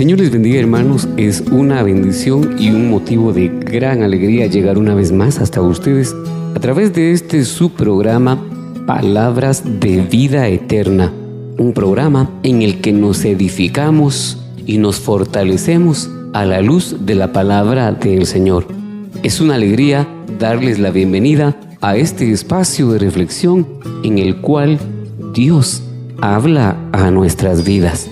Señor les bendiga hermanos, es una bendición y un motivo de gran alegría llegar una vez más hasta ustedes a través de este su programa Palabras de Vida Eterna, un programa en el que nos edificamos y nos fortalecemos a la luz de la palabra del Señor. Es una alegría darles la bienvenida a este espacio de reflexión en el cual Dios habla a nuestras vidas.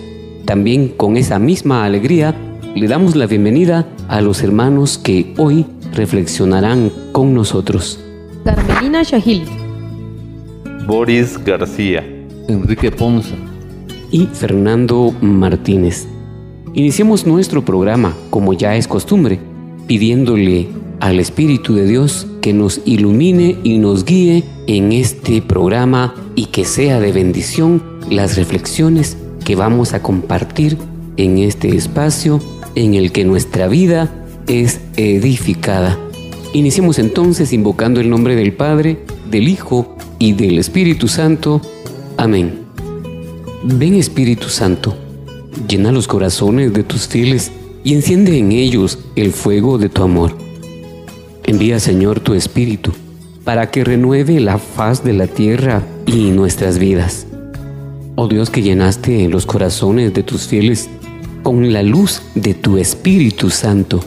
También con esa misma alegría le damos la bienvenida a los hermanos que hoy reflexionarán con nosotros. Carmelina Shahil, Boris García, Enrique Ponza, y Fernando Martínez. Iniciemos nuestro programa, como ya es costumbre, pidiéndole al Espíritu de Dios que nos ilumine y nos guíe en este programa y que sea de bendición las reflexiones que vamos a compartir en este espacio en el que nuestra vida es edificada. Iniciemos entonces invocando el nombre del Padre, del Hijo y del Espíritu Santo. Amén. Ven Espíritu Santo, llena los corazones de tus fieles y enciende en ellos el fuego de tu amor. Envía Señor tu Espíritu para que renueve la faz de la tierra y nuestras vidas. Oh Dios que llenaste los corazones de tus fieles con la luz de tu Espíritu Santo,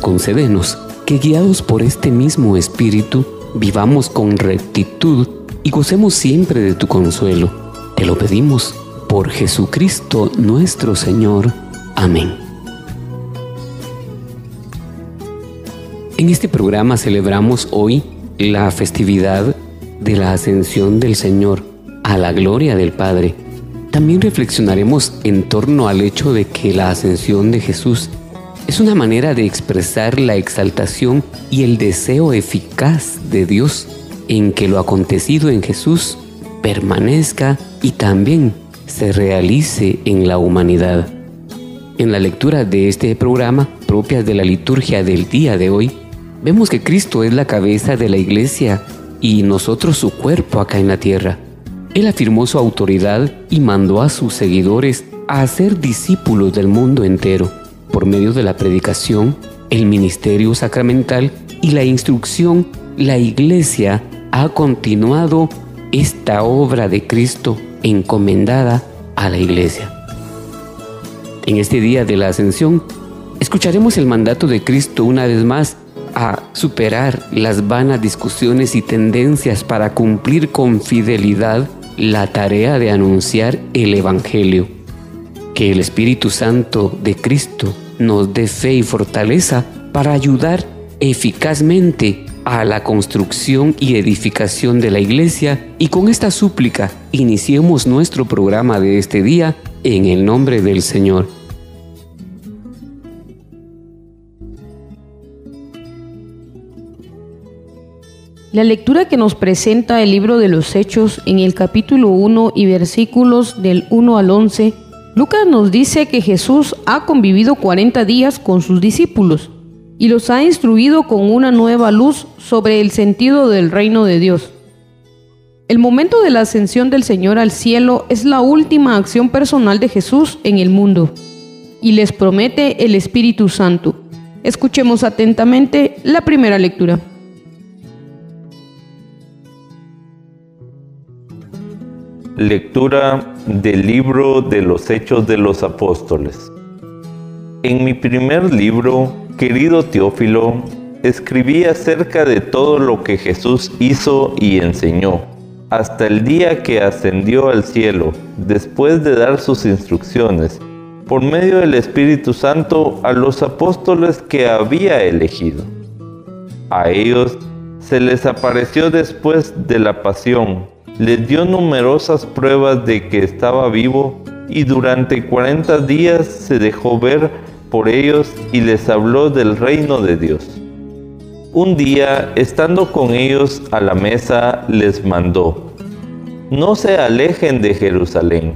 concédenos que guiados por este mismo Espíritu vivamos con rectitud y gocemos siempre de tu consuelo. Te lo pedimos por Jesucristo nuestro Señor. Amén. En este programa celebramos hoy la festividad de la ascensión del Señor a la gloria del Padre. También reflexionaremos en torno al hecho de que la ascensión de Jesús es una manera de expresar la exaltación y el deseo eficaz de Dios en que lo acontecido en Jesús permanezca y también se realice en la humanidad. En la lectura de este programa, propia de la liturgia del día de hoy, vemos que Cristo es la cabeza de la iglesia y nosotros su cuerpo acá en la tierra. Él afirmó su autoridad y mandó a sus seguidores a hacer discípulos del mundo entero por medio de la predicación, el ministerio sacramental y la instrucción. La iglesia ha continuado esta obra de Cristo encomendada a la iglesia. En este día de la ascensión, escucharemos el mandato de Cristo una vez más a superar las vanas discusiones y tendencias para cumplir con fidelidad la tarea de anunciar el Evangelio. Que el Espíritu Santo de Cristo nos dé fe y fortaleza para ayudar eficazmente a la construcción y edificación de la iglesia y con esta súplica iniciemos nuestro programa de este día en el nombre del Señor. La lectura que nos presenta el libro de los Hechos en el capítulo 1 y versículos del 1 al 11, Lucas nos dice que Jesús ha convivido 40 días con sus discípulos y los ha instruido con una nueva luz sobre el sentido del reino de Dios. El momento de la ascensión del Señor al cielo es la última acción personal de Jesús en el mundo y les promete el Espíritu Santo. Escuchemos atentamente la primera lectura. Lectura del libro de los Hechos de los Apóstoles. En mi primer libro, querido Teófilo, escribí acerca de todo lo que Jesús hizo y enseñó, hasta el día que ascendió al cielo, después de dar sus instrucciones, por medio del Espíritu Santo a los apóstoles que había elegido. A ellos se les apareció después de la pasión, les dio numerosas pruebas de que estaba vivo y durante cuarenta días se dejó ver por ellos y les habló del reino de Dios. Un día, estando con ellos a la mesa, les mandó, no se alejen de Jerusalén,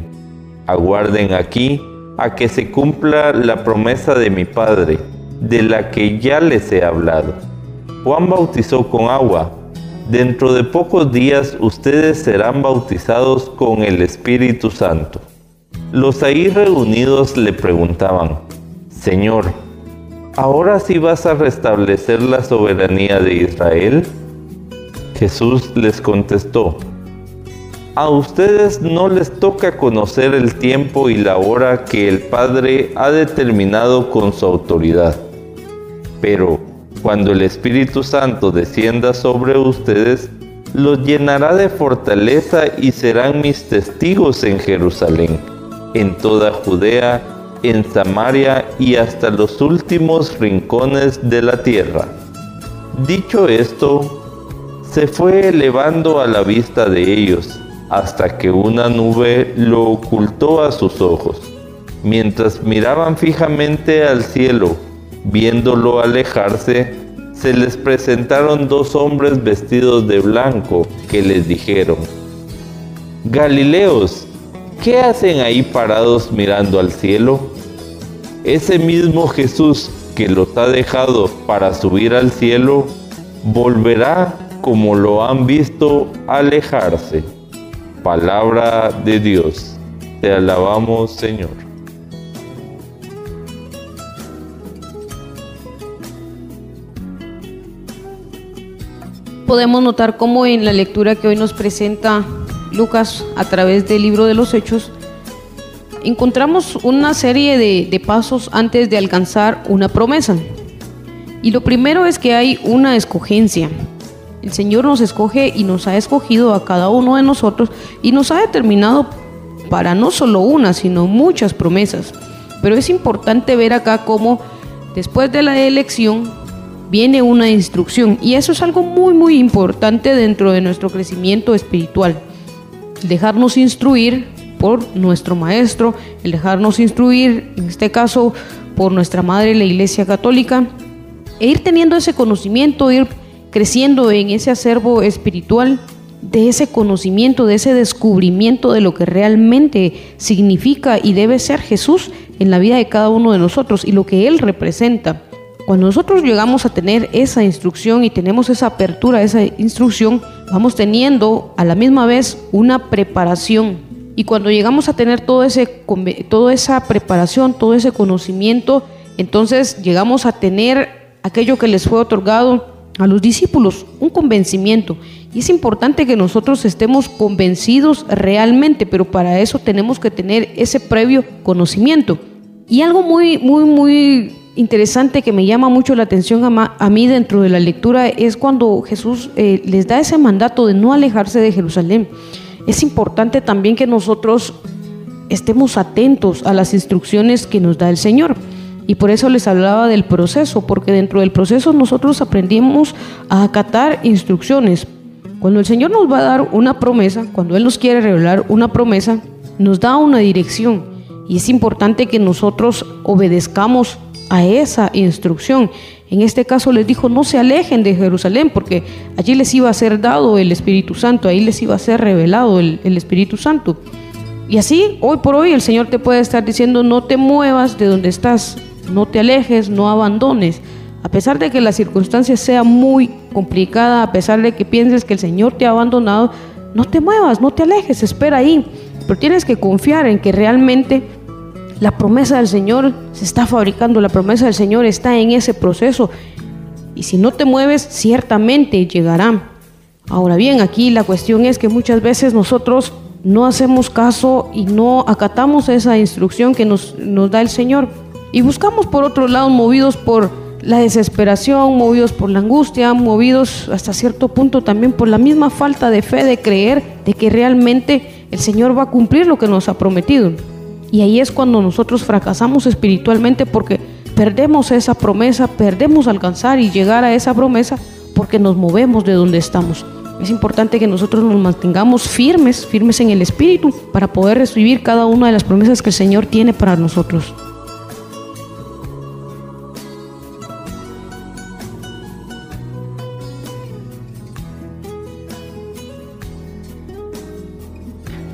aguarden aquí a que se cumpla la promesa de mi Padre, de la que ya les he hablado. Juan bautizó con agua, dentro de pocos días ustedes serán bautizados con el Espíritu Santo. Los ahí reunidos le preguntaban, Señor, ¿ahora sí vas a restablecer la soberanía de Israel? Jesús les contestó, a ustedes no les toca conocer el tiempo y la hora que el Padre ha determinado con su autoridad. Pero cuando el Espíritu Santo descienda sobre ustedes, los llenará de fortaleza y serán mis testigos en Jerusalén, en toda Judea, en Samaria y hasta los últimos rincones de la tierra. Dicho esto, se fue elevando a la vista de ellos, hasta que una nube lo ocultó a sus ojos. Mientras miraban fijamente al cielo, Viéndolo alejarse, se les presentaron dos hombres vestidos de blanco que les dijeron, Galileos, ¿qué hacen ahí parados mirando al cielo? Ese mismo Jesús que los ha dejado para subir al cielo, volverá como lo han visto alejarse. Palabra de Dios. Te alabamos, Señor. Podemos notar cómo en la lectura que hoy nos presenta Lucas a través del libro de los Hechos, encontramos una serie de, pasos antes de alcanzar una promesa. Y lo primero es que hay una escogencia. El Señor nos escoge y nos ha escogido a cada uno de nosotros y nos ha determinado para no solo una, sino muchas promesas. Pero es importante ver acá cómo después de la elección viene una instrucción y eso es algo muy muy importante dentro de nuestro crecimiento espiritual. Dejarnos instruir por nuestro maestro, el dejarnos instruir, en este caso, por nuestra madre, la Iglesia Católica, e ir teniendo ese conocimiento, ir creciendo en ese acervo espiritual, de ese conocimiento, de ese descubrimiento de lo que realmente significa y debe ser Jesús en la vida de cada uno de nosotros y lo que Él representa. Cuando nosotros llegamos a tener esa instrucción y tenemos esa apertura esa instrucción, vamos teniendo a la misma vez una preparación. Y cuando llegamos a tener todo ese, toda esa preparación, todo ese conocimiento, entonces llegamos a tener aquello que les fue otorgado a los discípulos, un convencimiento. Y es importante que nosotros estemos convencidos realmente, pero para eso tenemos que tener ese previo conocimiento. Y algo muy, muy, muy interesante que me llama mucho la atención a, mí dentro de la lectura es cuando Jesús eh, les da ese mandato de no alejarse de Jerusalén. Es importante también que nosotros estemos atentos a las instrucciones que nos da el Señor. Y por eso les hablaba del proceso, porque dentro del proceso nosotros aprendimos a acatar instrucciones. Cuando el Señor nos va a dar una promesa, cuando Él nos quiere revelar una promesa, nos da una dirección. Y es importante que nosotros obedezcamos a esa instrucción. En este caso les dijo, no se alejen de Jerusalén, porque allí les iba a ser dado el Espíritu Santo, ahí les iba a ser revelado el, Espíritu Santo. Y así, hoy por hoy, el Señor te puede estar diciendo, no te muevas de donde estás, no te alejes, no abandones. A pesar de que la circunstancia sea muy complicada, a pesar de que pienses que el Señor te ha abandonado, no te muevas, no te alejes, espera ahí. Pero tienes que confiar en que realmente la promesa del Señor se está fabricando, la promesa del Señor está en ese proceso. Y si no te mueves, ciertamente llegará. Ahora bien, aquí la cuestión es que muchas veces nosotros no hacemos caso y no acatamos esa instrucción que nos, nos da el Señor. Y buscamos por otro lado, movidos por la desesperación, movidos por la angustia, movidos hasta cierto punto también por la misma falta de fe de creer de que realmente el Señor va a cumplir lo que nos ha prometido. Y ahí es cuando nosotros fracasamos espiritualmente porque perdemos esa promesa, perdemos alcanzar y llegar a esa promesa porque nos movemos de donde estamos. Es importante que nosotros nos mantengamos firmes, firmes en el Espíritu, para poder recibir cada una de las promesas que el Señor tiene para nosotros.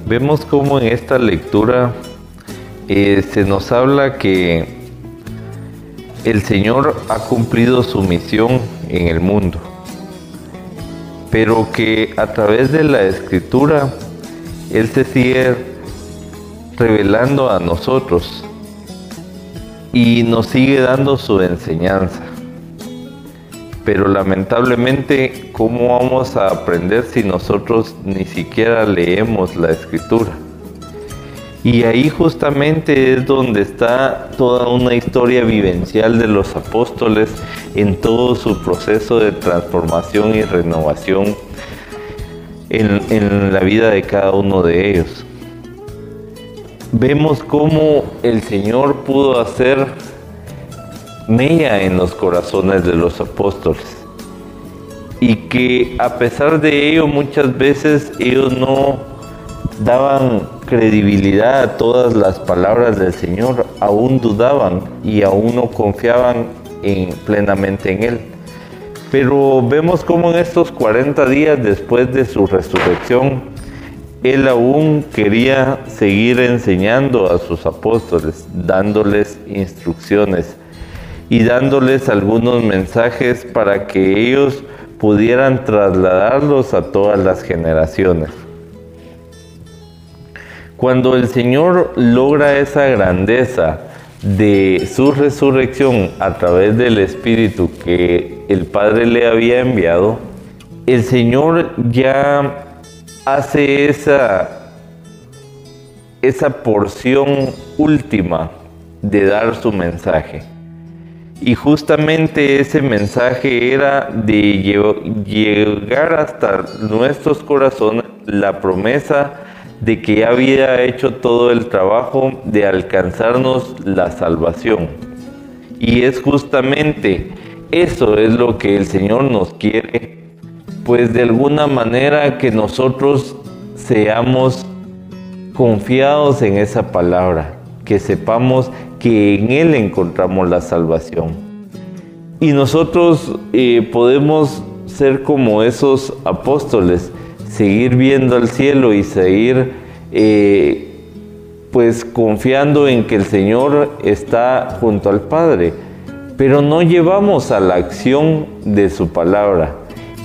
Vemos cómo en esta lectura eh, se nos habla que el Señor ha cumplido su misión en el mundo, pero que a través de la escritura Él se sigue revelando a nosotros y nos sigue dando su enseñanza. Pero lamentablemente, ¿cómo vamos a aprender si nosotros ni siquiera leemos la escritura? Y ahí justamente es donde está toda una historia vivencial de los apóstoles en todo su proceso de transformación y renovación en, en la vida de cada uno de ellos. Vemos cómo el Señor pudo hacer mella en los corazones de los apóstoles. Y que a pesar de ello muchas veces ellos no daban credibilidad a todas las palabras del Señor, aún dudaban y aún no confiaban en, plenamente en Él. Pero vemos cómo en estos 40 días después de su resurrección, Él aún quería seguir enseñando a sus apóstoles, dándoles instrucciones y dándoles algunos mensajes para que ellos pudieran trasladarlos a todas las generaciones. Cuando el Señor logra esa grandeza de su resurrección a través del Espíritu que el Padre le había enviado, el Señor ya hace esa, esa porción última de dar su mensaje. Y justamente ese mensaje era de llegar hasta nuestros corazones la promesa de que había hecho todo el trabajo de alcanzarnos la salvación. Y es justamente eso es lo que el Señor nos quiere, pues de alguna manera que nosotros seamos confiados en esa palabra, que sepamos que en Él encontramos la salvación. Y nosotros eh, podemos ser como esos apóstoles, seguir viendo al cielo y seguir eh, pues confiando en que el Señor está junto al Padre, pero no llevamos a la acción de su palabra.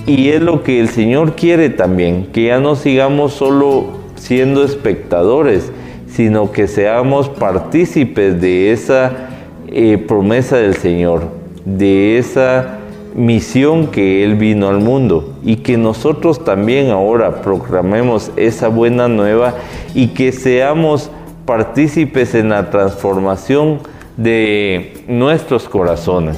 Y es lo que el Señor quiere también, que ya no sigamos solo siendo espectadores, sino que seamos partícipes de esa eh, promesa del Señor, de esa misión que Él vino al mundo y que nosotros también ahora proclamemos esa buena nueva y que seamos partícipes en la transformación de nuestros corazones.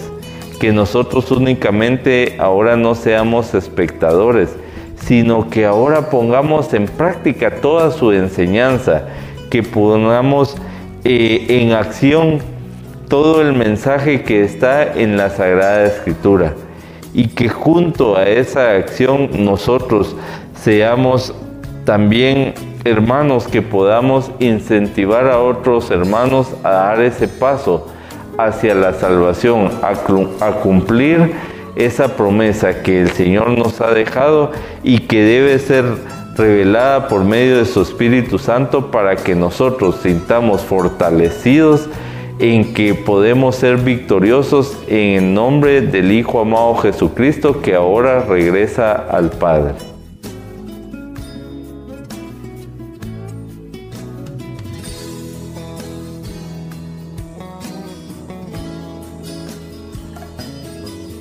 Que nosotros únicamente ahora no seamos espectadores, sino que ahora pongamos en práctica toda su enseñanza, que pongamos eh, en acción todo el mensaje que está en la Sagrada Escritura y que junto a esa acción nosotros seamos también hermanos que podamos incentivar a otros hermanos a dar ese paso hacia la salvación, a, cumplir esa promesa que el Señor nos ha dejado y que debe ser revelada por medio de su Espíritu Santo para que nosotros sintamos fortalecidos en que podemos ser victoriosos en el nombre del Hijo amado Jesucristo que ahora regresa al Padre.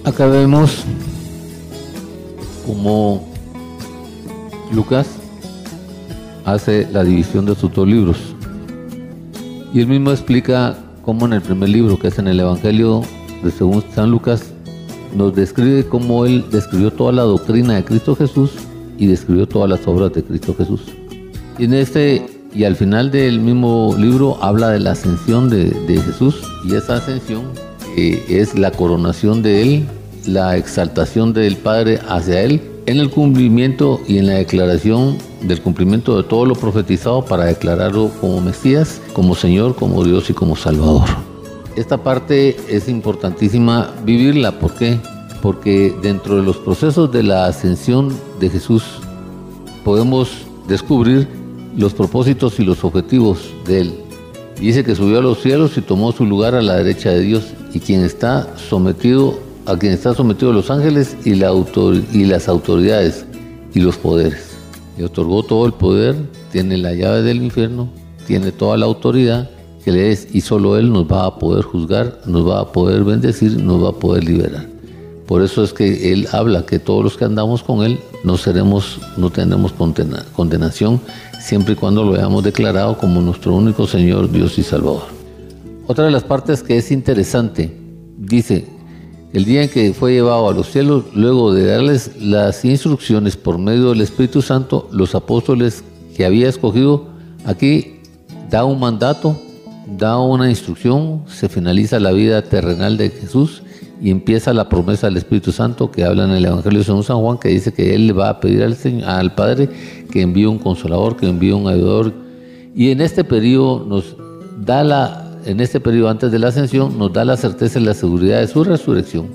Acá vemos cómo Lucas hace la división de sus dos libros. Y él mismo explica como en el primer libro, que es en el Evangelio de según San Lucas, nos describe cómo él describió toda la doctrina de Cristo Jesús y describió todas las obras de Cristo Jesús. Y en este y al final del mismo libro habla de la ascensión de, de Jesús y esa ascensión eh, es la coronación de él, la exaltación del Padre hacia él en el cumplimiento y en la declaración del cumplimiento de todo lo profetizado para declararlo como Mesías, como Señor, como Dios y como Salvador. Esta parte es importantísima vivirla, ¿por qué? Porque dentro de los procesos de la ascensión de Jesús podemos descubrir los propósitos y los objetivos de Él. Dice que subió a los cielos y tomó su lugar a la derecha de Dios y quien está sometido a quien está sometido los ángeles y, la y las autoridades y los poderes. Le otorgó todo el poder, tiene la llave del infierno, tiene toda la autoridad que le es y solo Él nos va a poder juzgar, nos va a poder bendecir, nos va a poder liberar. Por eso es que Él habla que todos los que andamos con Él no seremos, no tendremos condenación siempre y cuando lo hayamos declarado como nuestro único Señor, Dios y Salvador. Otra de las partes que es interesante, dice, el día en que fue llevado a los cielos, luego de darles las instrucciones por medio del Espíritu Santo, los apóstoles que había escogido, aquí da un mandato, da una instrucción, se finaliza la vida terrenal de Jesús y empieza la promesa del Espíritu Santo que habla en el Evangelio de San Juan, que dice que Él le va a pedir al, al Padre que envíe un consolador, que envíe un ayudador. Y en este periodo nos da la en este periodo antes de la ascensión, nos da la certeza y la seguridad de su resurrección,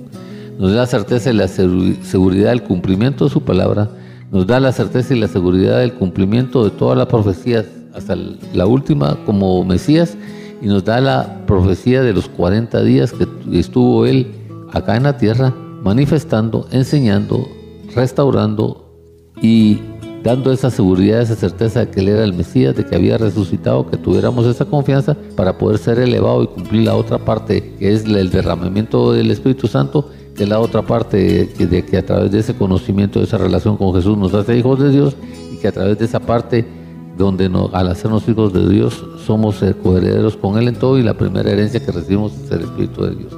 nos da la certeza y la seguridad del cumplimiento de su palabra, nos da la certeza y la seguridad del cumplimiento de todas las profecías, hasta la última como Mesías, y nos da la profecía de los 40 días que estuvo Él acá en la tierra, manifestando, enseñando, restaurando y dando esa seguridad, esa certeza de que Él era el Mesías, de que había resucitado, que tuviéramos esa confianza para poder ser elevado y cumplir la otra parte, que es el derramamiento del Espíritu Santo, que es la otra parte de que a través de ese conocimiento, de esa relación con Jesús nos hace hijos de Dios y que a través de esa parte donde al hacernos hijos de Dios somos coherederos con Él en todo y la primera herencia que recibimos es el Espíritu de Dios.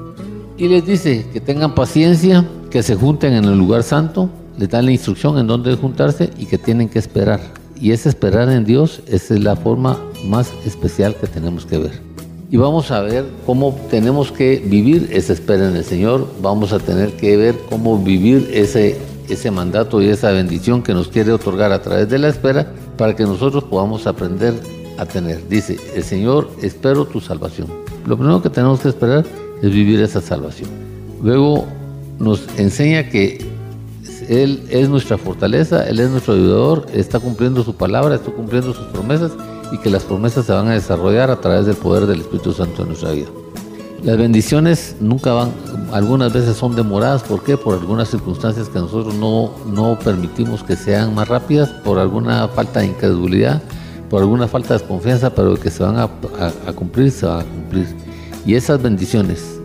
Y les dice que tengan paciencia, que se junten en el lugar santo, les dan la instrucción en dónde juntarse y que tienen que esperar. Y ese esperar en Dios es la forma más especial que tenemos que ver. Y vamos a ver cómo tenemos que vivir esa espera en el Señor. Vamos a tener que ver cómo vivir ese, ese mandato y esa bendición que nos quiere otorgar a través de la espera para que nosotros podamos aprender a tener. Dice, el Señor, espero tu salvación. Lo primero que tenemos que esperar es vivir esa salvación. Luego nos enseña que él es nuestra fortaleza, Él es nuestro ayudador, está cumpliendo su palabra, está cumpliendo sus promesas y que las promesas se van a desarrollar a través del poder del Espíritu Santo en nuestra vida. Las bendiciones nunca van, algunas veces son demoradas, ¿por qué? Por algunas circunstancias que nosotros no, no permitimos que sean más rápidas, por alguna falta de incredulidad, por alguna falta de desconfianza, pero que se van a, a cumplir, se van a cumplir. Y esas bendiciones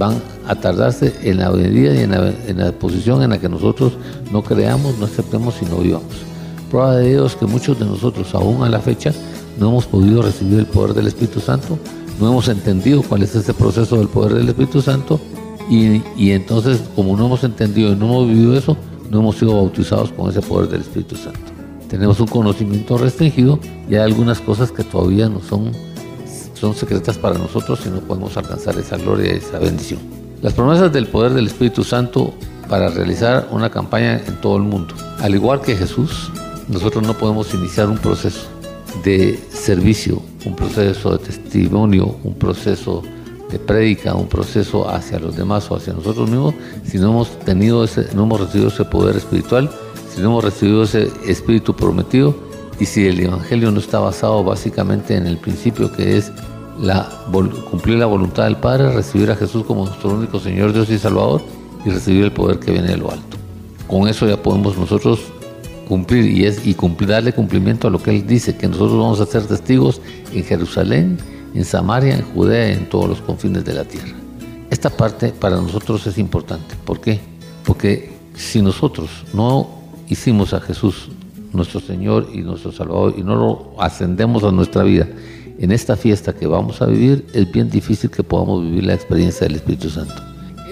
van a tardarse en la medida y en la, posición en la que nosotros no creamos, no aceptemos y no vivamos. Prueba de Dios que muchos de nosotros, aún a la fecha, no hemos podido recibir el poder del Espíritu Santo, no hemos entendido cuál es ese proceso del poder del Espíritu Santo y, y entonces como no hemos entendido y no hemos vivido eso, no hemos sido bautizados con ese poder del Espíritu Santo. Tenemos un conocimiento restringido y hay algunas cosas que todavía no son son secretas para nosotros y no podemos alcanzar esa gloria y esa bendición. Las promesas del poder del Espíritu Santo para realizar una campaña en todo el mundo. Al igual que Jesús, nosotros no podemos iniciar un proceso de servicio, un proceso de testimonio, un proceso de prédica, un proceso hacia los demás o hacia nosotros mismos, si no hemos tenido ese, no hemos recibido ese poder espiritual, si no hemos recibido ese espíritu prometido y si el evangelio no está basado básicamente en el principio que es la, cumplir la voluntad del Padre, recibir a Jesús como nuestro único Señor, Dios y Salvador y recibir el poder que viene de lo alto. Con eso ya podemos nosotros cumplir y, es, y cumplir, darle cumplimiento a lo que Él dice, que nosotros vamos a ser testigos en Jerusalén, en Samaria, en Judea, en todos los confines de la tierra. Esta parte para nosotros es importante. ¿Por qué? Porque si nosotros no hicimos a Jesús nuestro Señor y nuestro Salvador y no lo ascendemos a nuestra vida en esta fiesta que vamos a vivir, es bien difícil que podamos vivir la experiencia del Espíritu Santo.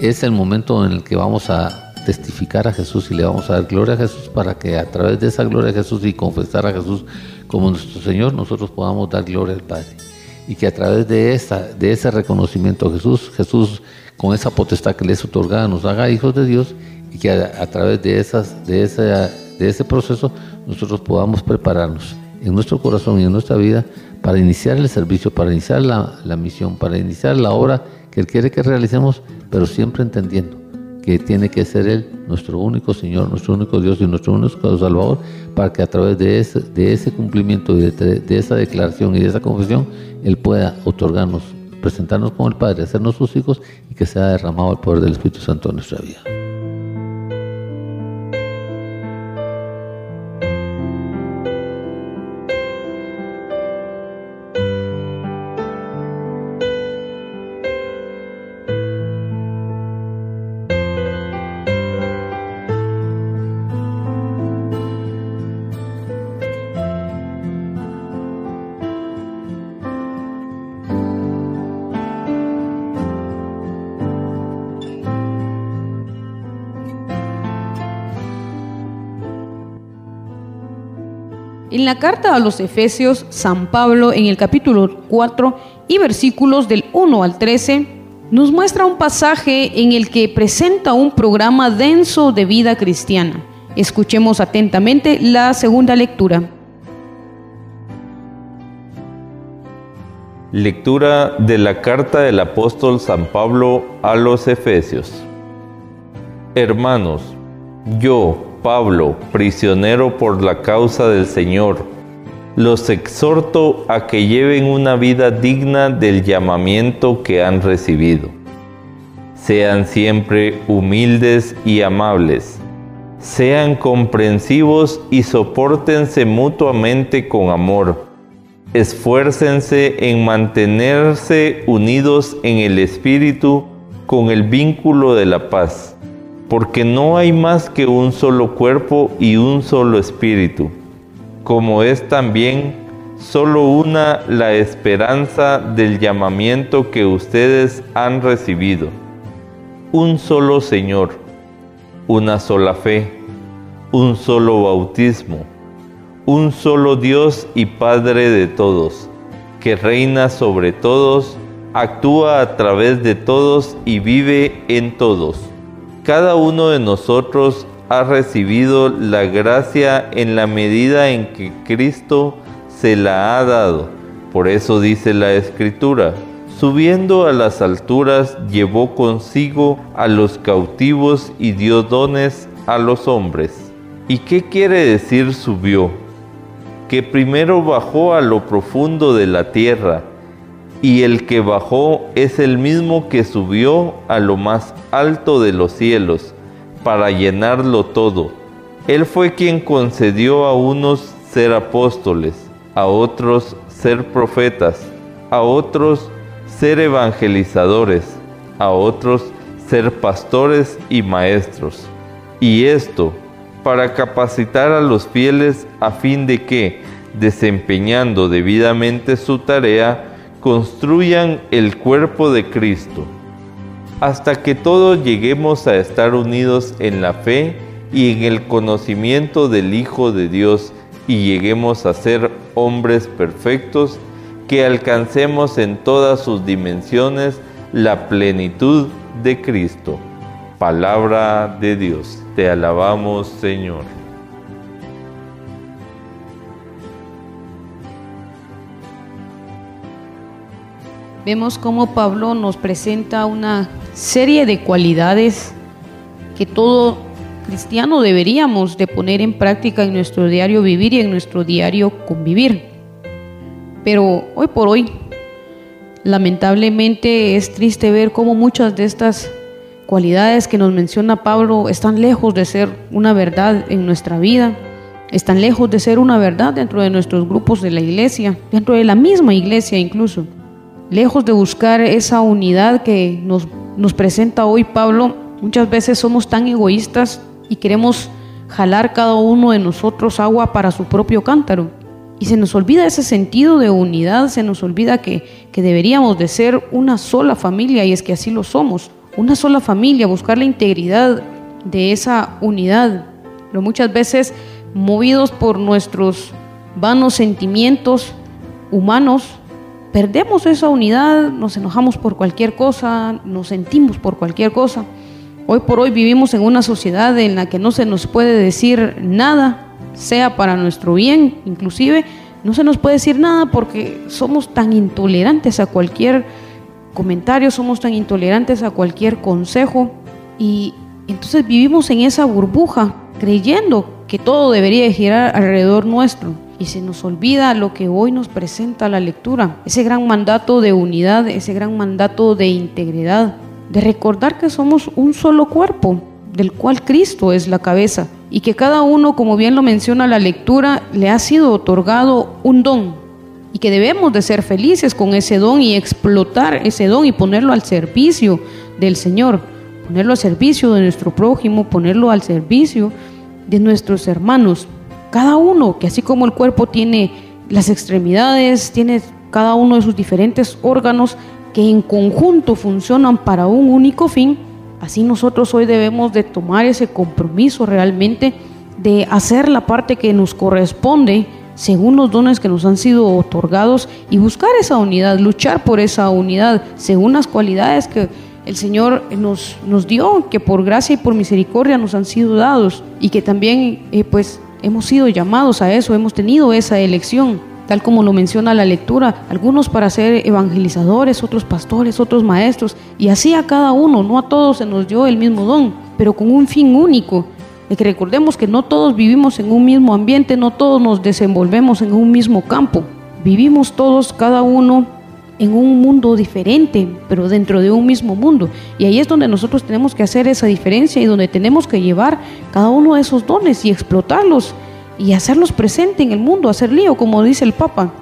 es el momento en el que vamos a testificar a Jesús y le vamos a dar gloria a Jesús para que a través de esa gloria a Jesús y confesar a Jesús como nuestro Señor, nosotros podamos dar gloria al Padre. Y que a través de, de ese reconocimiento a Jesús, Jesús con esa potestad que le es otorgada nos haga hijos de Dios y que a, través de, esas, de, de ese proceso nosotros podamos prepararnos en nuestro corazón y en nuestra vida para iniciar el servicio, para iniciar la, la misión, para iniciar la obra que Él quiere que realicemos, pero siempre entendiendo que tiene que ser Él nuestro único Señor, nuestro único Dios y nuestro único Salvador, para que a través de ese, de ese cumplimiento y de, de esa declaración y de esa confesión, Él pueda otorgarnos, presentarnos con el Padre, hacernos sus hijos y que sea derramado el poder del Espíritu Santo en nuestra vida. En la carta a los Efesios, San Pablo en el capítulo 4 y versículos del 1 al 13 nos muestra un pasaje en el que presenta un programa denso de vida cristiana. Escuchemos atentamente la segunda lectura. Lectura de la carta del apóstol San Pablo a los Efesios. Hermanos, yo, Pablo, prisionero por la causa del Señor, los exhorto a que lleven una vida digna del llamamiento que han recibido. Sean siempre humildes y amables. Sean comprensivos y soportense mutuamente con amor. Esfuércense en mantenerse unidos en el Espíritu con el vínculo de la paz porque no hay más que un solo cuerpo y un solo espíritu, como es también solo una la esperanza del llamamiento que ustedes han recibido, un solo Señor, una sola fe, un solo bautismo, un solo Dios y Padre de todos, que reina sobre todos, actúa a través de todos y vive en todos cada uno de nosotros ha recibido la gracia en la medida en que Cristo se la ha dado. Por eso dice la Escritura, subiendo a las alturas llevó consigo a los cautivos y dio dones a los hombres. ¿Y qué quiere decir subió? Que primero bajó a lo profundo de la tierra y el que bajó es el mismo que subió a lo más alto de los cielos para llenarlo todo. Él fue quien concedió a unos ser apóstoles, a otros ser profetas, a otros ser evangelizadores, a otros ser pastores y maestros. Y esto para capacitar a los fieles a fin de que, desempeñando debidamente su tarea, construyan el cuerpo de Cristo, hasta que todos lleguemos a estar unidos en la fe y en el conocimiento del Hijo de Dios y lleguemos a ser hombres perfectos, que alcancemos en todas sus dimensiones la plenitud de Cristo. Palabra de Dios, te alabamos Señor. Vemos cómo Pablo nos presenta una serie de cualidades que todo cristiano deberíamos de poner en práctica en nuestro diario vivir y en nuestro diario convivir. Pero hoy por hoy, lamentablemente es triste ver cómo muchas de estas cualidades que nos menciona Pablo están lejos de ser una verdad en nuestra vida, están lejos de ser una verdad dentro de nuestros grupos de la iglesia, dentro de la misma iglesia incluso. Lejos de buscar esa unidad que nos, nos presenta hoy Pablo, muchas veces somos tan egoístas y queremos jalar cada uno de nosotros agua para su propio cántaro. Y se nos olvida ese sentido de unidad, se nos olvida que, que deberíamos de ser una sola familia y es que así lo somos, una sola familia, buscar la integridad de esa unidad. Pero muchas veces, movidos por nuestros vanos sentimientos humanos, perdemos esa unidad, nos enojamos por cualquier cosa, nos sentimos por cualquier cosa. Hoy por hoy vivimos en una sociedad en la que no se nos puede decir nada, sea para nuestro bien, inclusive no se nos puede decir nada porque somos tan intolerantes a cualquier comentario, somos tan intolerantes a cualquier consejo y entonces vivimos en esa burbuja creyendo que todo debería girar alrededor nuestro y se nos olvida lo que hoy nos presenta la lectura, ese gran mandato de unidad, ese gran mandato de integridad, de recordar que somos un solo cuerpo, del cual Cristo es la cabeza, y que cada uno, como bien lo menciona la lectura, le ha sido otorgado un don, y que debemos de ser felices con ese don y explotar ese don y ponerlo al servicio del Señor, ponerlo al servicio de nuestro prójimo, ponerlo al servicio de nuestros hermanos. Cada uno, que así como el cuerpo tiene las extremidades, tiene cada uno de sus diferentes órganos que en conjunto funcionan para un único fin, así nosotros hoy debemos de tomar ese compromiso realmente de hacer la parte que nos corresponde según los dones que nos han sido otorgados y buscar esa unidad, luchar por esa unidad, según las cualidades que el Señor nos, nos dio, que por gracia y por misericordia nos han sido dados y que también eh, pues hemos sido llamados a eso, hemos tenido esa elección, tal como lo menciona la lectura, algunos para ser evangelizadores, otros pastores, otros maestros, y así a cada uno, no a todos se nos dio el mismo don, pero con un fin único, de que recordemos que no todos vivimos en un mismo ambiente, no todos nos desenvolvemos en un mismo campo, vivimos todos, cada uno en un mundo diferente, pero dentro de un mismo mundo. Y ahí es donde nosotros tenemos que hacer esa diferencia y donde tenemos que llevar cada uno de esos dones y explotarlos y hacerlos presente en el mundo, hacer lío, como dice el Papa,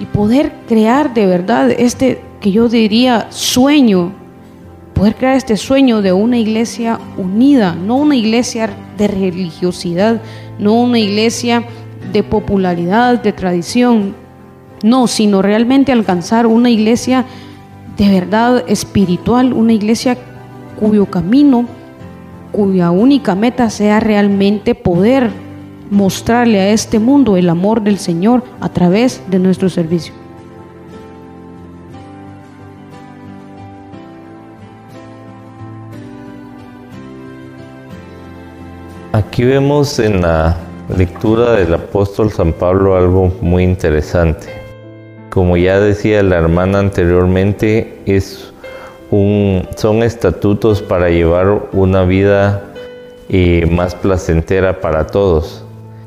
y poder crear de verdad este que yo diría sueño, poder crear este sueño de una iglesia unida, no una iglesia de religiosidad, no una iglesia de popularidad, de tradición, no, sino realmente alcanzar una iglesia de verdad espiritual, una iglesia cuyo camino, cuya única meta sea realmente poder mostrarle a este mundo el amor del Señor a través de nuestro servicio. Aquí vemos en la lectura del apóstol San Pablo algo muy interesante. Como ya decía la hermana anteriormente, son estatutos para llevar una vida eh, más placentera para todos,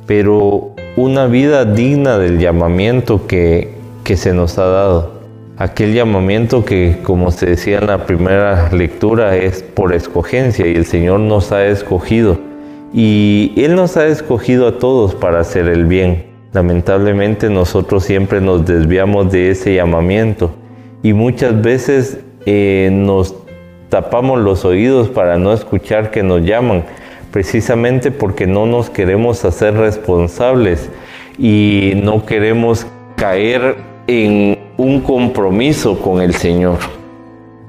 pero una vida digna del llamamiento que, que se nos ha dado. Aquel llamamiento que, como se decía en la primera lectura, es por escogencia y el Señor nos ha escogido. Y Él nos ha escogido a todos para hacer el bien. Lamentablemente nosotros siempre nos desviamos de ese llamamiento y muchas veces eh, nos tapamos los oídos para no escuchar que nos llaman, precisamente porque no nos queremos hacer responsables y no queremos caer en un compromiso con el Señor.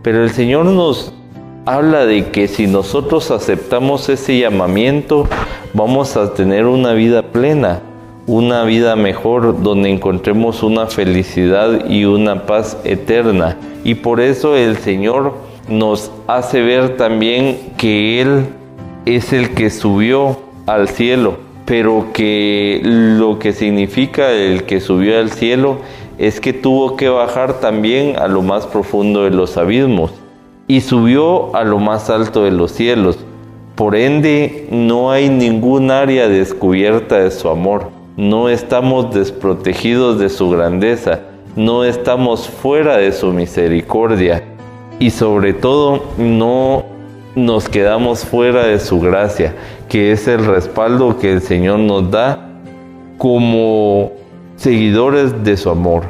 Pero el Señor nos habla de que si nosotros aceptamos ese llamamiento, vamos a tener una vida plena una vida mejor donde encontremos una felicidad y una paz eterna. Y por eso el Señor nos hace ver también que Él es el que subió al cielo, pero que lo que significa el que subió al cielo es que tuvo que bajar también a lo más profundo de los abismos y subió a lo más alto de los cielos. Por ende, no hay ningún área descubierta de su amor no estamos desprotegidos de su grandeza, no estamos fuera de su misericordia y sobre todo no nos quedamos fuera de su gracia, que es el respaldo que el Señor nos da como seguidores de su amor.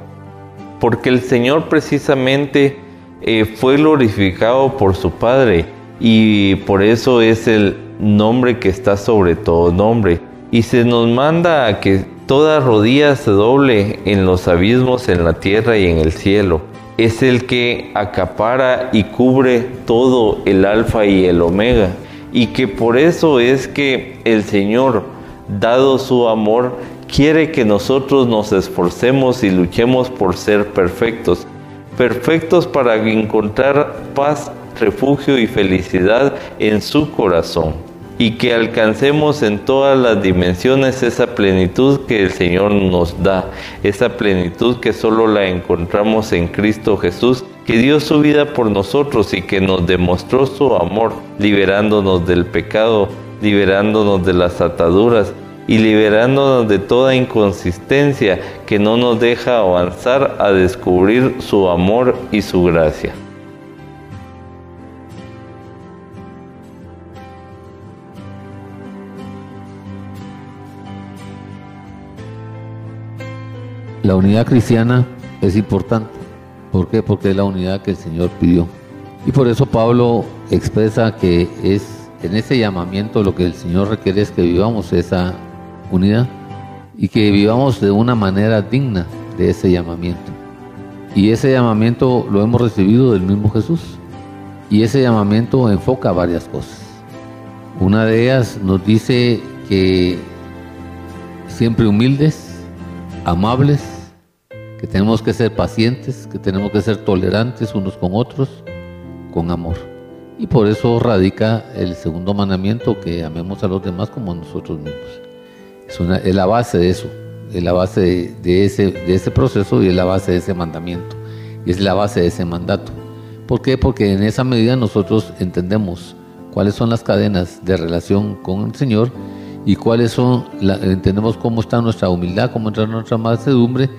Porque el Señor precisamente eh, fue glorificado por su Padre y por eso es el nombre que está sobre todo nombre y se nos manda a que toda rodilla se doble en los abismos, en la tierra y en el cielo, es el que acapara y cubre todo el alfa y el omega. Y que por eso es que el Señor, dado su amor, quiere que nosotros nos esforcemos y luchemos por ser perfectos. Perfectos para encontrar paz, refugio y felicidad en su corazón y que alcancemos en todas las dimensiones esa plenitud que el Señor nos da, esa plenitud que solo la encontramos en Cristo Jesús, que dio su vida por nosotros y que nos demostró su amor, liberándonos del pecado, liberándonos de las ataduras y liberándonos de toda inconsistencia que no nos deja avanzar a descubrir su amor y su gracia. La unidad cristiana es importante. ¿Por qué? Porque es la unidad que el Señor pidió. Y por eso Pablo expresa que es en ese llamamiento lo que el Señor requiere es que vivamos esa unidad y que vivamos de una manera digna de ese llamamiento. Y ese llamamiento lo hemos recibido del mismo Jesús. Y ese llamamiento enfoca varias cosas. Una de ellas nos dice que siempre humildes, amables, que tenemos que ser pacientes, que tenemos que ser tolerantes unos con otros, con amor. Y por eso radica el segundo mandamiento, que amemos a los demás como a nosotros mismos. Es, la base de eso, es la base de, ese, proceso y es la base de ese mandamiento, y es la base de ese mandato. ¿Por qué? Porque en esa medida nosotros entendemos cuáles son las cadenas de relación con el Señor y cuáles son, entendemos cómo está nuestra humildad, cómo entra nuestra mansedumbre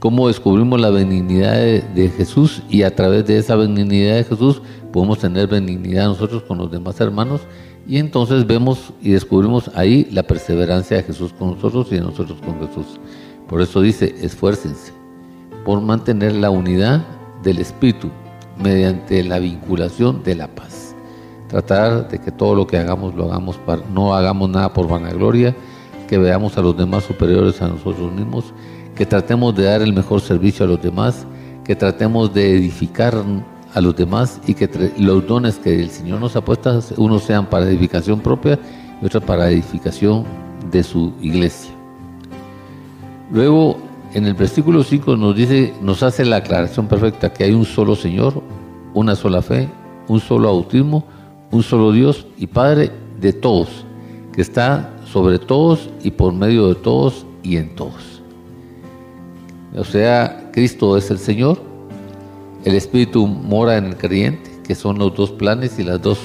cómo descubrimos la benignidad de, Jesús y a través de esa benignidad de Jesús podemos tener benignidad nosotros con los demás hermanos y entonces vemos y descubrimos ahí la perseverancia de Jesús con nosotros y de nosotros con Jesús. Por eso dice, esfuércense por mantener la unidad del Espíritu mediante la vinculación de la paz. Tratar de que todo lo que hagamos lo hagamos para, no hagamos nada por vanagloria, que veamos a los demás superiores a nosotros mismos que tratemos de dar el mejor servicio a los demás, que tratemos de edificar a los demás y que los dones que el Señor nos ha puesto, unos sean para edificación propia y otros para edificación de su iglesia. Luego, en el versículo 5 nos dice, nos hace la aclaración perfecta que hay un solo Señor, una sola fe, un solo bautismo, un solo Dios y Padre de todos, que está sobre todos y por medio de todos y en todos. O sea, Cristo es el Señor, el Espíritu mora en el creyente, que son los dos planes y las dos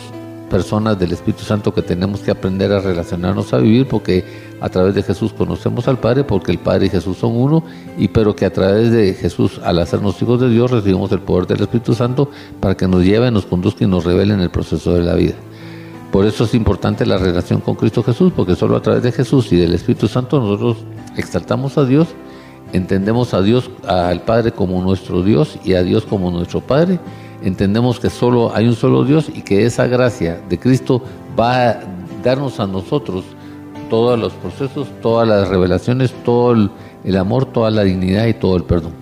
personas del Espíritu Santo que tenemos que aprender a relacionarnos a vivir, porque a través de Jesús conocemos al Padre, porque el Padre y Jesús son uno, y pero que a través de Jesús, al hacernos hijos de Dios, recibimos el poder del Espíritu Santo para que nos lleve, nos conduzca y nos revele en el proceso de la vida. Por eso es importante la relación con Cristo Jesús, porque solo a través de Jesús y del Espíritu Santo nosotros exaltamos a Dios entendemos a Dios, al Padre como nuestro Dios y a Dios como nuestro Padre, entendemos que solo hay un solo Dios y que esa gracia de Cristo va a darnos a nosotros todos los procesos, todas las revelaciones, todo el, amor, toda la dignidad y todo el perdón.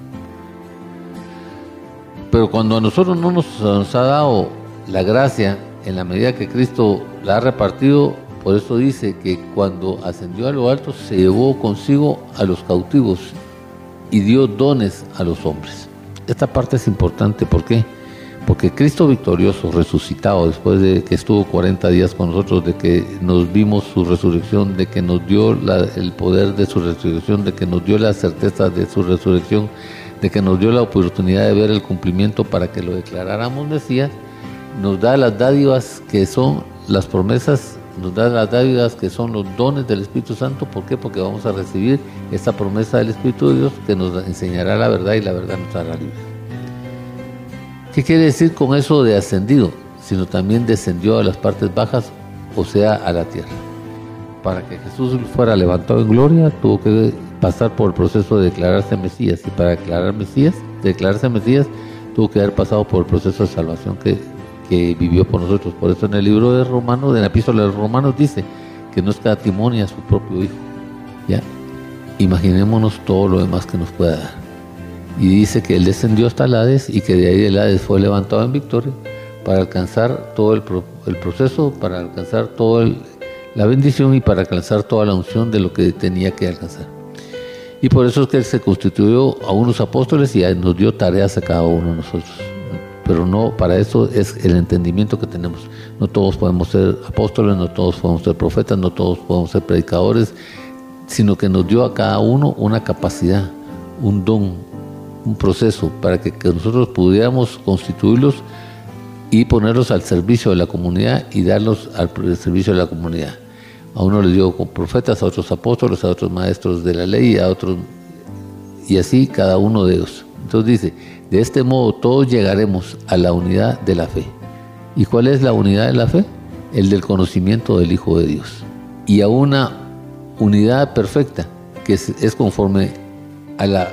Pero cuando a nosotros no nos, nos ha dado la gracia en la medida que Cristo la ha repartido, por eso dice que cuando ascendió a lo alto se llevó consigo a los cautivos y dio dones a los hombres. Esta parte es importante, ¿por qué? Porque Cristo victorioso, resucitado, después de que estuvo 40 días con nosotros, de que nos vimos su resurrección, de que nos dio el poder de su resurrección, de que nos dio la certeza de su resurrección, de que nos dio la oportunidad de ver el cumplimiento para que lo declaráramos Mesías, nos da las dádivas que son las promesas nos da las dádivas que son los dones del Espíritu Santo. ¿Por qué? Porque vamos a recibir esta promesa del Espíritu de Dios que nos enseñará la verdad y la verdad nos hará libre. ¿Qué quiere decir con eso de ascendido? Sino también descendió a las partes bajas, o sea, a la tierra. Para que Jesús fuera levantado en gloria, tuvo que pasar por el proceso de declararse Mesías. Y para declarar Mesías, declararse Mesías, tuvo que haber pasado por el proceso de salvación que que vivió por nosotros. Por eso en el libro de Romanos, de la epístola de Romanos dice que no es timonia a su propio Hijo. ¿Ya? Imaginémonos todo lo demás que nos pueda dar. Y dice que él descendió hasta el Hades y que de ahí del Hades fue levantado en victoria para alcanzar todo el, proceso, para alcanzar toda la bendición y para alcanzar toda la unción de lo que tenía que alcanzar. Y por eso es que él se constituyó a unos apóstoles y nos dio tareas a cada uno de nosotros. Pero no, para eso es el entendimiento que tenemos. No todos podemos ser apóstoles, no todos podemos ser profetas, no todos podemos ser predicadores, sino que nos dio a cada uno una capacidad, un don, un proceso para que, nosotros pudiéramos constituirlos y ponerlos al servicio de la comunidad y darlos al servicio de la comunidad. A uno le dio con profetas, a otros apóstoles, a otros maestros de la ley, a otros, y así cada uno de ellos. Entonces dice, de este modo todos llegaremos a la unidad de la fe. ¿Y cuál es la unidad de la fe? El del conocimiento del Hijo de Dios. Y a una unidad perfecta que es conforme a la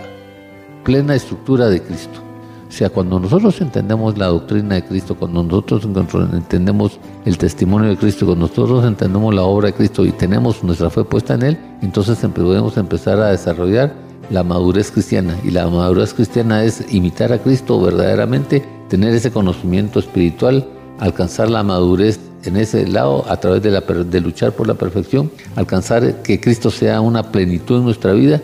plena estructura de Cristo. O sea, cuando nosotros entendemos la doctrina de Cristo, cuando nosotros entendemos el testimonio de Cristo, cuando nosotros entendemos la obra de Cristo y tenemos nuestra fe puesta en Él, entonces podemos empezar a desarrollar la madurez cristiana. Y la madurez cristiana es imitar a Cristo verdaderamente, tener ese conocimiento espiritual, alcanzar la madurez en ese lado a través de, la, de luchar por la perfección, alcanzar que Cristo sea una plenitud en nuestra vida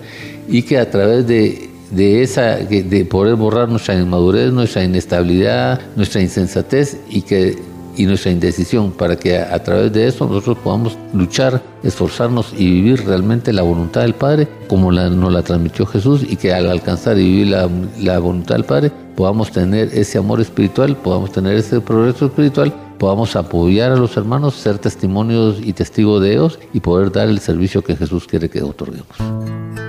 y que a través de de esa de poder borrar nuestra inmadurez, nuestra inestabilidad, nuestra insensatez y que y nuestra indecisión para que a, través de eso nosotros podamos luchar, esforzarnos y vivir realmente la voluntad del Padre como la, nos la transmitió Jesús y que al alcanzar y vivir la, la voluntad del Padre podamos tener ese amor espiritual, podamos tener ese progreso espiritual podamos apoyar a los hermanos, ser testimonios y testigos de ellos y poder dar el servicio que Jesús quiere que otorguemos.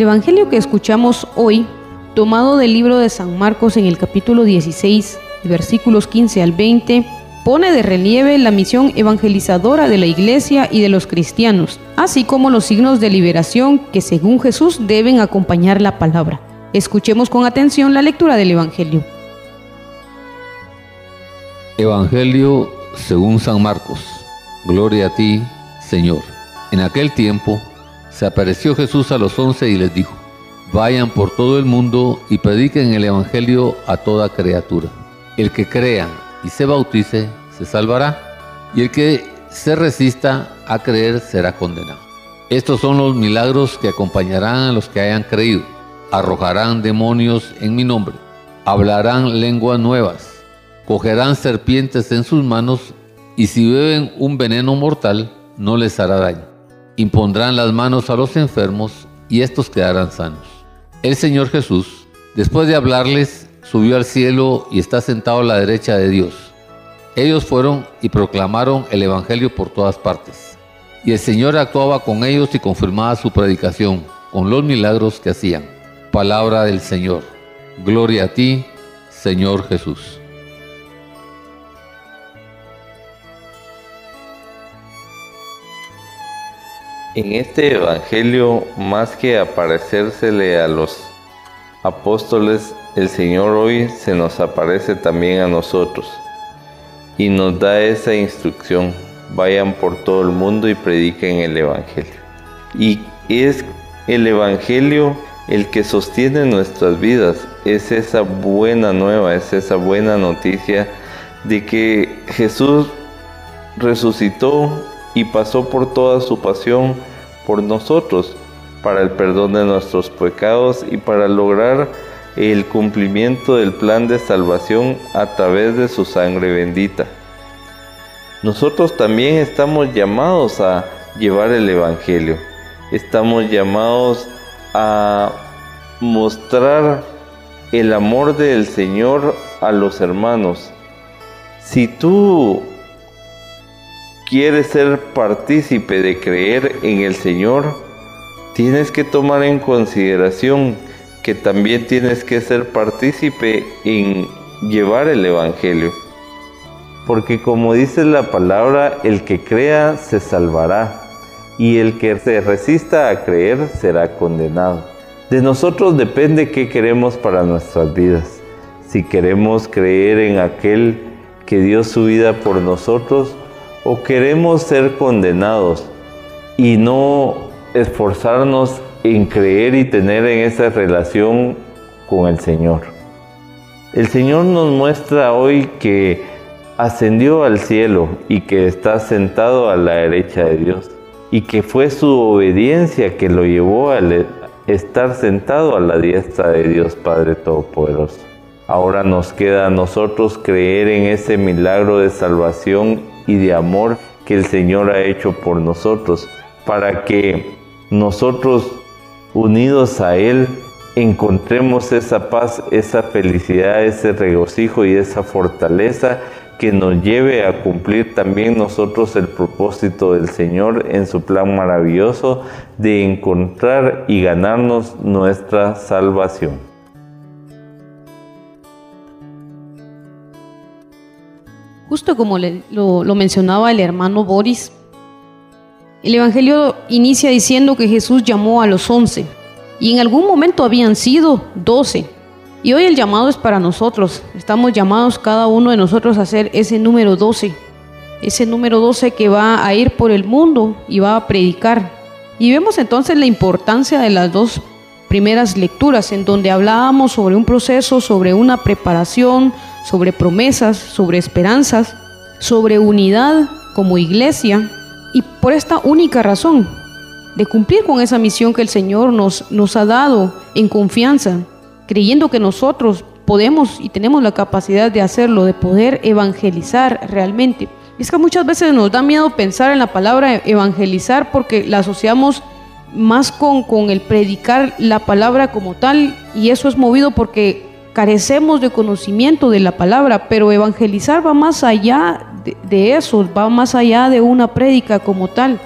El Evangelio que escuchamos hoy, tomado del libro de San Marcos en el capítulo 16, versículos 15 al 20, pone de relieve la misión evangelizadora de la Iglesia y de los cristianos, así como los signos de liberación que según Jesús deben acompañar la palabra. Escuchemos con atención la lectura del Evangelio. Evangelio según San Marcos. Gloria a ti, Señor. En aquel tiempo, se apareció Jesús a los once y les dijo, vayan por todo el mundo y prediquen el Evangelio a toda criatura. El que crea y se bautice se salvará, y el que se resista a creer será condenado. Estos son los milagros que acompañarán a los que hayan creído. Arrojarán demonios en mi nombre, hablarán lenguas nuevas, cogerán serpientes en sus manos, y si beben un veneno mortal, no les hará daño impondrán las manos a los enfermos y estos quedarán sanos. El Señor Jesús, después de hablarles, subió al cielo y está sentado a la derecha de Dios. Ellos fueron y proclamaron el Evangelio por todas partes. Y el Señor actuaba con ellos y confirmaba su predicación con los milagros que hacían. Palabra del Señor. Gloria a ti, Señor Jesús. En este Evangelio, más que aparecérsele a los apóstoles, el Señor hoy se nos aparece también a nosotros y nos da esa instrucción. Vayan por todo el mundo y prediquen el Evangelio. Y es el Evangelio el que sostiene nuestras vidas. Es esa buena nueva, es esa buena noticia de que Jesús resucitó y pasó por toda su pasión por nosotros, para el perdón de nuestros pecados y para lograr el cumplimiento del plan de salvación a través de su sangre bendita. Nosotros también estamos llamados a llevar el Evangelio. Estamos llamados a mostrar el amor del Señor a los hermanos. Si tú quieres ser partícipe de creer en el Señor, tienes que tomar en consideración que también tienes que ser partícipe en llevar el Evangelio. Porque como dice la palabra, el que crea se salvará y el que se resista a creer será condenado. De nosotros depende qué queremos para nuestras vidas. Si queremos creer en aquel que dio su vida por nosotros o queremos ser condenados y no esforzarnos en creer y tener en esa relación con el Señor. El Señor nos muestra hoy que ascendió al cielo y que está sentado a la derecha de Dios y que fue su obediencia que lo llevó a estar sentado a la diestra de Dios Padre Todopoderoso. Ahora nos queda a nosotros creer en ese milagro de salvación y de amor que el Señor ha hecho por nosotros, para que nosotros unidos a Él encontremos esa paz, esa felicidad, ese regocijo y esa fortaleza que nos lleve a cumplir también nosotros el propósito del Señor en su plan maravilloso de encontrar y ganarnos nuestra salvación. Justo como lo, lo mencionaba el hermano Boris, el Evangelio inicia diciendo que Jesús llamó a los once y en algún momento habían sido doce y hoy el llamado es para nosotros. Estamos llamados cada uno de nosotros a ser ese número 12. Ese número 12 que va a ir por el mundo y va a predicar. Y vemos entonces la importancia de las dos primeras lecturas en donde hablábamos sobre un proceso, sobre una preparación, sobre promesas, sobre esperanzas, sobre unidad como iglesia. Y por esta única razón, de cumplir con esa misión que el Señor nos, nos ha dado en confianza, creyendo que nosotros podemos y tenemos la capacidad de hacerlo, de poder evangelizar realmente. Es que muchas veces nos da miedo pensar en la palabra evangelizar porque la asociamos más con, con el predicar la palabra como tal y eso es movido porque carecemos de conocimiento de la palabra, pero evangelizar va más allá de, eso, va más allá de una prédica como tal.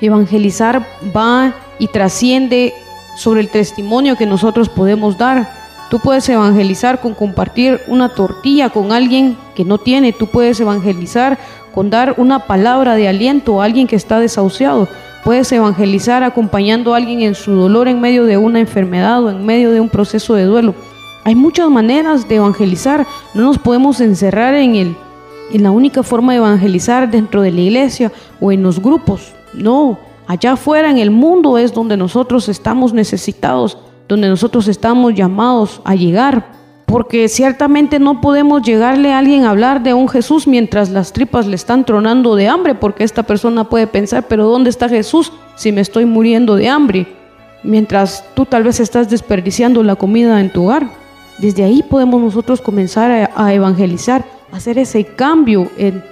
Evangelizar va y trasciende sobre el testimonio que nosotros podemos dar. Tú puedes evangelizar con compartir una tortilla con alguien que no tiene. Tú puedes evangelizar con dar una palabra de aliento a alguien que está desahuciado. Puedes evangelizar acompañando a alguien en su dolor en medio de una enfermedad o en medio de un proceso de duelo. Hay muchas maneras de evangelizar. No nos podemos encerrar en, el, en la única forma de evangelizar dentro de la iglesia o en los grupos. No, Allá afuera en el mundo es donde nosotros estamos necesitados, donde nosotros estamos llamados a llegar. Porque ciertamente no podemos llegarle a alguien a hablar de un Jesús mientras las tripas le están tronando de hambre, porque esta persona puede pensar, pero ¿dónde está Jesús si me estoy muriendo de hambre? Mientras tú tal vez estás desperdiciando la comida en tu hogar. Desde ahí podemos nosotros comenzar a, evangelizar, hacer ese cambio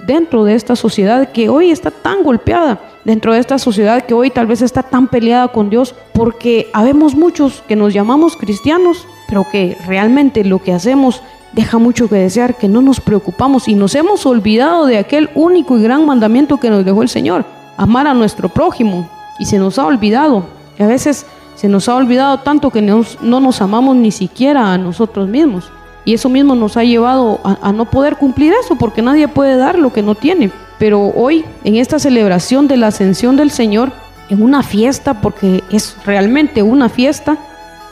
dentro de esta sociedad que hoy está tan golpeada dentro de esta sociedad que hoy tal vez está tan peleada con Dios, porque habemos muchos que nos llamamos cristianos, pero que realmente lo que hacemos deja mucho que desear, que no nos preocupamos y nos hemos olvidado de aquel único y gran mandamiento que nos dejó el Señor, amar a nuestro prójimo, y se nos ha olvidado. Y a veces se nos ha olvidado tanto que no nos amamos ni siquiera a nosotros mismos. Y eso mismo nos ha llevado a no poder cumplir eso, porque nadie puede dar lo que no tiene. Pero hoy, en esta celebración de la ascensión del Señor, en una fiesta, porque es realmente una fiesta,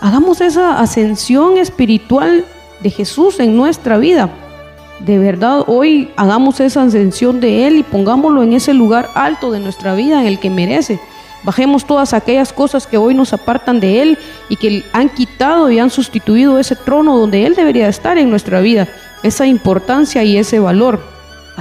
hagamos esa ascensión espiritual de Jesús en nuestra vida. De verdad, hoy hagamos esa ascensión de Él y pongámoslo en ese lugar alto de nuestra vida en el que merece. Bajemos todas aquellas cosas que hoy nos apartan de Él y que han quitado y han sustituido ese trono donde Él debería estar en nuestra vida, esa importancia y ese valor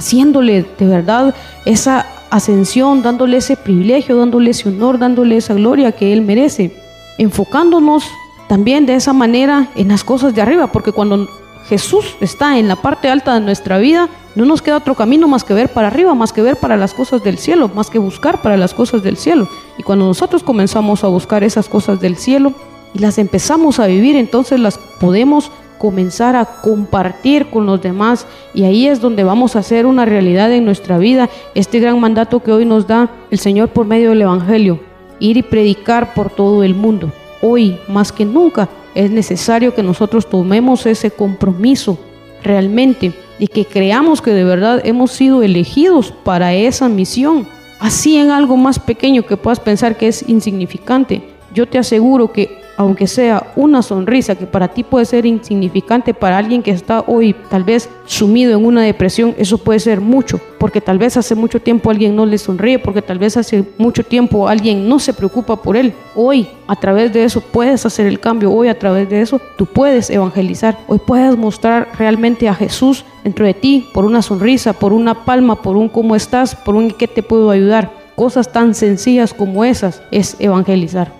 haciéndole de verdad esa ascensión, dándole ese privilegio, dándole ese honor, dándole esa gloria que Él merece, enfocándonos también de esa manera en las cosas de arriba, porque cuando Jesús está en la parte alta de nuestra vida, no nos queda otro camino más que ver para arriba, más que ver para las cosas del cielo, más que buscar para las cosas del cielo. Y cuando nosotros comenzamos a buscar esas cosas del cielo y las empezamos a vivir, entonces las podemos comenzar a compartir con los demás y ahí es donde vamos a hacer una realidad en nuestra vida este gran mandato que hoy nos da el Señor por medio del Evangelio, ir y predicar por todo el mundo. Hoy, más que nunca, es necesario que nosotros tomemos ese compromiso realmente y que creamos que de verdad hemos sido elegidos para esa misión. Así en algo más pequeño que puedas pensar que es insignificante, yo te aseguro que aunque sea una sonrisa que para ti puede ser insignificante, para alguien que está hoy tal vez sumido en una depresión, eso puede ser mucho, porque tal vez hace mucho tiempo alguien no le sonríe, porque tal vez hace mucho tiempo alguien no se preocupa por él. Hoy, a través de eso, puedes hacer el cambio, hoy a través de eso, tú puedes evangelizar, hoy puedes mostrar realmente a Jesús dentro de ti por una sonrisa, por una palma, por un cómo estás, por un qué te puedo ayudar. Cosas tan sencillas como esas es evangelizar.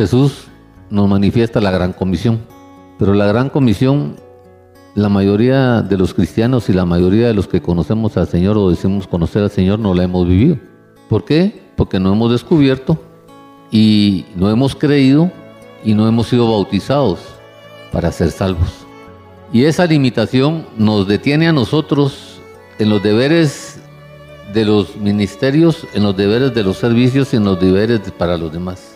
Jesús nos manifiesta la gran comisión, pero la gran comisión, la mayoría de los cristianos y la mayoría de los que conocemos al Señor o decimos conocer al Señor no la hemos vivido. ¿Por qué? Porque no hemos descubierto y no hemos creído y no hemos sido bautizados para ser salvos. Y esa limitación nos detiene a nosotros en los deberes de los ministerios, en los deberes de los servicios y en los deberes para los demás.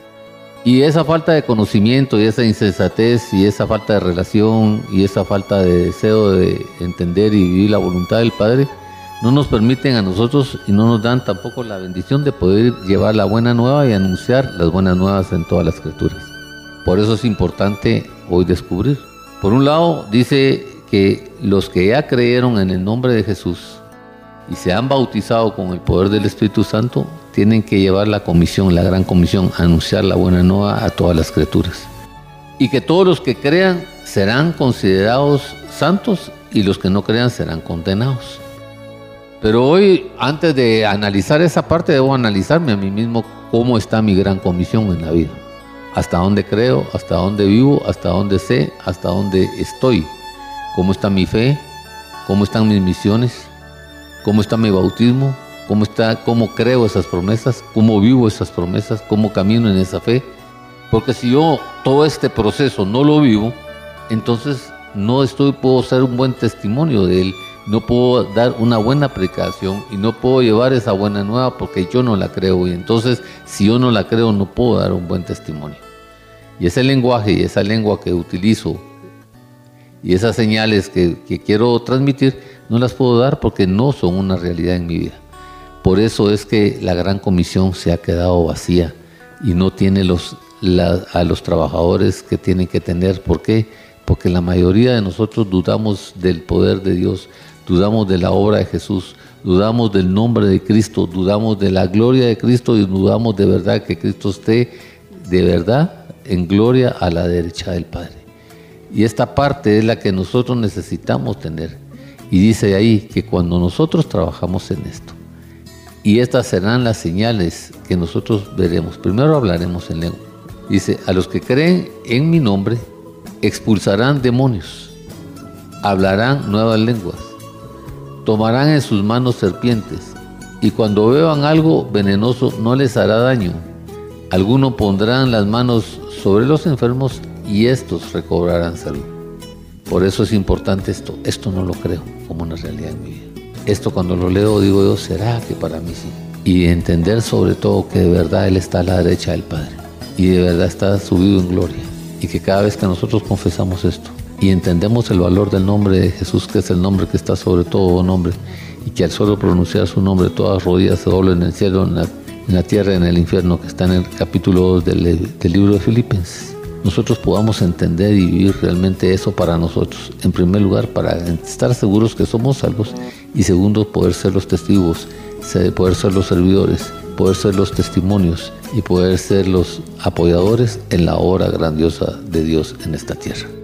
Y esa falta de conocimiento y esa insensatez y esa falta de relación y esa falta de deseo de entender y vivir la voluntad del Padre no nos permiten a nosotros y no nos dan tampoco la bendición de poder llevar la buena nueva y anunciar las buenas nuevas en todas las criaturas. Por eso es importante hoy descubrir. Por un lado, dice que los que ya creyeron en el nombre de Jesús y se han bautizado con el poder del Espíritu Santo tienen que llevar la comisión, la gran comisión, anunciar la buena nueva a todas las criaturas. Y que todos los que crean serán considerados santos y los que no crean serán condenados. Pero hoy, antes de analizar esa parte, debo analizarme a mí mismo cómo está mi gran comisión en la vida. Hasta dónde creo, hasta dónde vivo, hasta dónde sé, hasta dónde estoy. Cómo está mi fe, cómo están mis misiones, cómo está mi bautismo, cómo está, cómo creo esas promesas, cómo vivo esas promesas, cómo camino en esa fe. Porque si yo todo este proceso no lo vivo, entonces no estoy, puedo ser un buen testimonio de él, no puedo dar una buena predicación y no puedo llevar esa buena nueva porque yo no la creo. Y entonces, si yo no la creo, no puedo dar un buen testimonio. Y ese lenguaje y esa lengua que utilizo y esas señales que quiero transmitir, no las puedo dar porque no son una realidad en mi vida. Por eso es que la gran comisión se ha quedado vacía y no tiene los, a los trabajadores que tienen que tener. ¿Por qué? Porque la mayoría de nosotros dudamos del poder de Dios, dudamos de la obra de Jesús, dudamos del nombre de Cristo, dudamos de la gloria de Cristo y dudamos de verdad que Cristo esté de verdad en gloria a la derecha del Padre. Y esta parte es la que nosotros necesitamos tener. Y dice ahí que cuando nosotros trabajamos en esto, y estas serán las señales que nosotros veremos. Primero hablaremos en lengua. Dice, a los que creen en mi nombre, expulsarán demonios, hablarán nuevas lenguas, tomarán en sus manos serpientes, y cuando beban algo venenoso no les hará daño. Algunos pondrán las manos sobre los enfermos y estos recobrarán salud. Por eso es importante esto. Esto no lo creo como una realidad en mi vida. Esto cuando lo leo digo yo, ¿será que para mí sí? Y entender sobre todo que de verdad Él está a la derecha del Padre y de verdad está subido en gloria. Y que cada vez que nosotros confesamos esto y entendemos el valor del nombre de Jesús, que es el nombre que está sobre todo nombre, y que al solo pronunciar su nombre todas rodillas se doblen en el cielo, en la, tierra, en el infierno, que está en el capítulo 2 del, del libro de Filipenses nosotros podamos entender y vivir realmente eso para nosotros. En primer lugar, para estar seguros que somos salvos y segundo, poder ser los testigos, poder ser los servidores, poder ser los testimonios y poder ser los apoyadores en la obra grandiosa de Dios en esta tierra.